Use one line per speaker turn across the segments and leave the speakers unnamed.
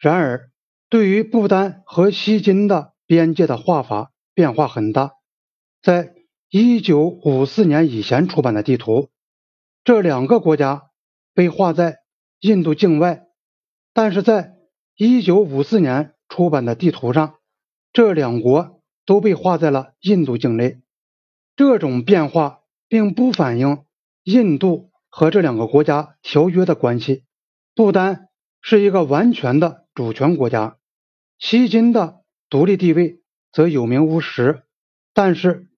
然而，对于不丹和西金的边界的画法变化很大。在1954年以前出版的地图，这两个国家被划在印度境外；但是在1954年出版的地图上，这两国都被划在了印度境内。这种变化并不反映印度和这两个国家条约的关系。不丹是一个完全的主权国家，锡金的独立地位则有名无实。但是，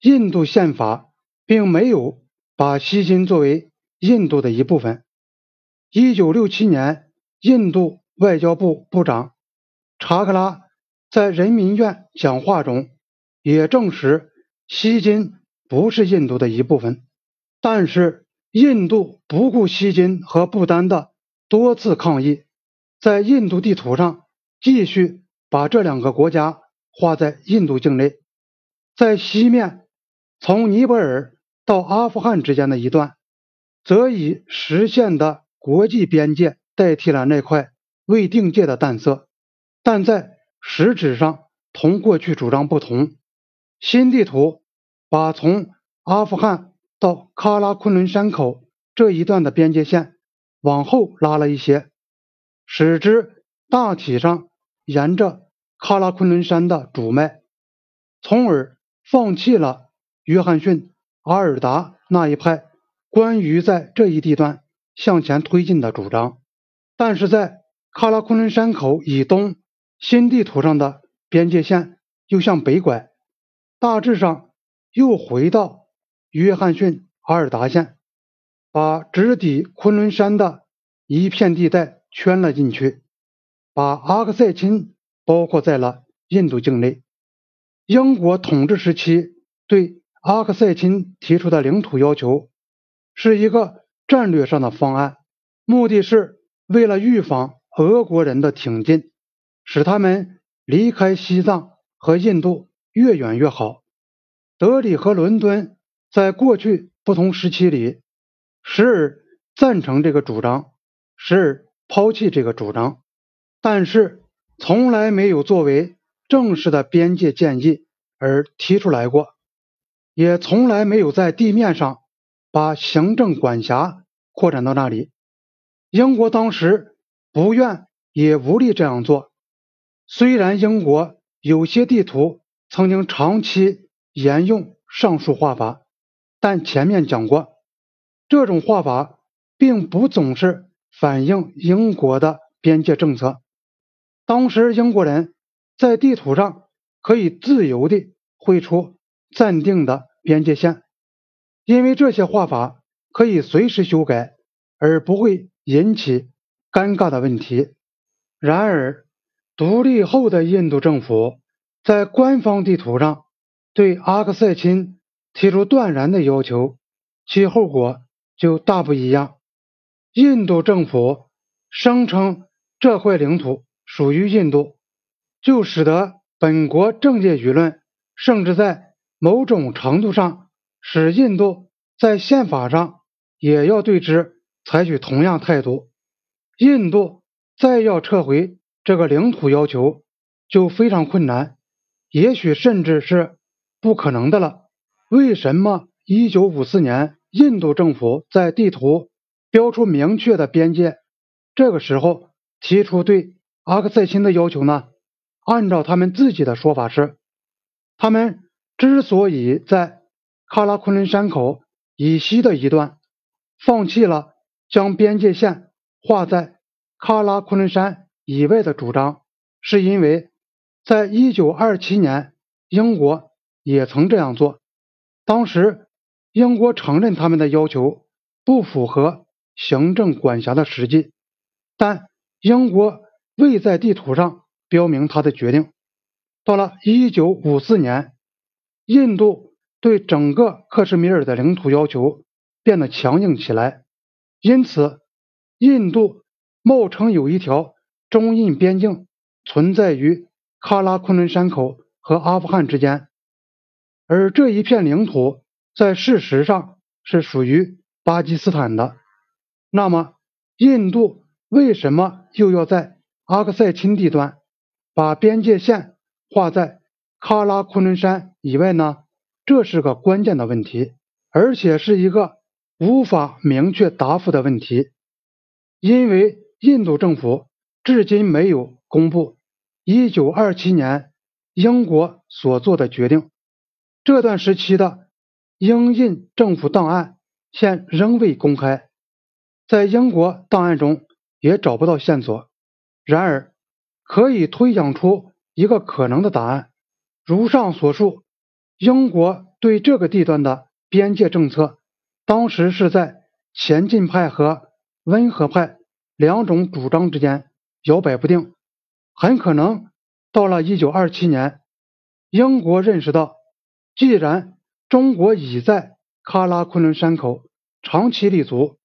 印度宪法并没有把锡金作为印度的一部分。一九六七年，印度外交部部长查克拉在人民院讲话中也证实，锡金不是印度的一部分。但是，印度不顾锡金和不丹的多次抗议，在印度地图上继续把这两个国家划在印度境内，在西面。从尼泊尔到阿富汗之间的一段，则以实现的国际边界代替了那块未定界的淡色，但在实质上同过去主张不同。新地图把从阿富汗到喀拉昆仑山口这一段的边界线往后拉了一些，使之大体上沿着喀拉昆仑山的主脉，从而放弃了。约翰逊、阿尔达那一派关于在这一地段向前推进的主张，但是在喀拉昆仑山口以东新地图上的边界线又向北拐，大致上又回到约翰逊、阿尔达线，把直抵昆仑山的一片地带圈了进去，把阿克塞钦包括在了印度境内。英国统治时期对。阿克塞钦提出的领土要求是一个战略上的方案，目的是为了预防俄国人的挺进，使他们离开西藏和印度越远越好。德里和伦敦在过去不同时期里，时而赞成这个主张，时而抛弃这个主张，但是从来没有作为正式的边界建议而提出来过。也从来没有在地面上把行政管辖扩展到那里。英国当时不愿也无力这样做。虽然英国有些地图曾经长期沿用上述画法，但前面讲过，这种画法并不总是反映英国的边界政策。当时英国人在地图上可以自由地绘出暂定的。边界线，因为这些画法可以随时修改，而不会引起尴尬的问题。然而，独立后的印度政府在官方地图上对阿克塞钦提出断然的要求，其后果就大不一样。印度政府声称这块领土属于印度，就使得本国政界舆论甚至在。某种程度上，使印度在宪法上也要对之采取同样态度。印度再要撤回这个领土要求，就非常困难，也许甚至是不可能的了。为什么1954年印度政府在地图标出明确的边界，这个时候提出对阿克塞钦的要求呢？按照他们自己的说法是，他们。之所以在喀拉昆仑山口以西的一段放弃了将边界线画在喀拉昆仑山以外的主张，是因为在一九二七年英国也曾这样做。当时英国承认他们的要求不符合行政管辖的实际，但英国未在地图上标明他的决定。到了一九五四年。印度对整个克什米尔的领土要求变得强硬起来，因此，印度冒称有一条中印边境存在于喀拉昆仑山口和阿富汗之间，而这一片领土在事实上是属于巴基斯坦的。那么，印度为什么又要在阿克塞钦地段，把边界线画在喀拉昆仑山以外呢？这是个关键的问题，而且是一个无法明确答复的问题，因为印度政府至今没有公布1927年英国所做的决定。这段时期的英印政府档案现仍未公开，在英国档案中也找不到线索。然而，可以推想出一个可能的答案，如上所述。英国对这个地段的边界政策，当时是在前进派和温和派两种主张之间摇摆不定。很可能到了1927年，英国认识到，既然中国已在喀拉昆仑山口长期立足，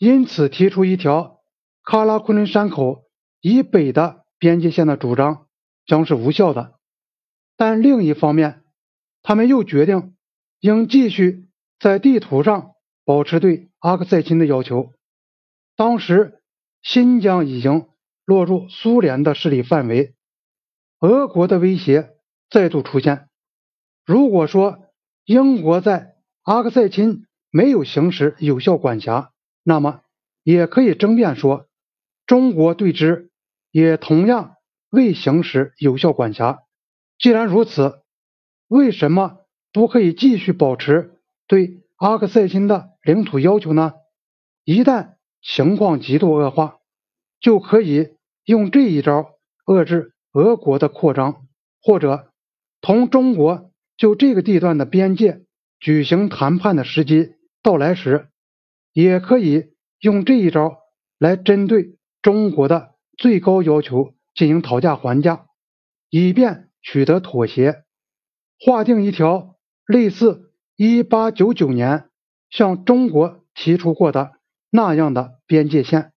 因此提出一条喀拉昆仑山口以北的边界线的主张将是无效的。但另一方面，他们又决定应继续在地图上保持对阿克塞钦的要求。当时新疆已经落入苏联的势力范围，俄国的威胁再度出现。如果说英国在阿克塞钦没有行使有效管辖，那么也可以争辩说，中国对之也同样未行使有效管辖。既然如此，为什么不可以继续保持对阿克塞钦的领土要求呢？一旦情况极度恶化，就可以用这一招遏制俄国的扩张，或者同中国就这个地段的边界举行谈判的时机到来时，也可以用这一招来针对中国的最高要求进行讨价还价，以便取得妥协。划定一条类似1899年向中国提出过的那样的边界线。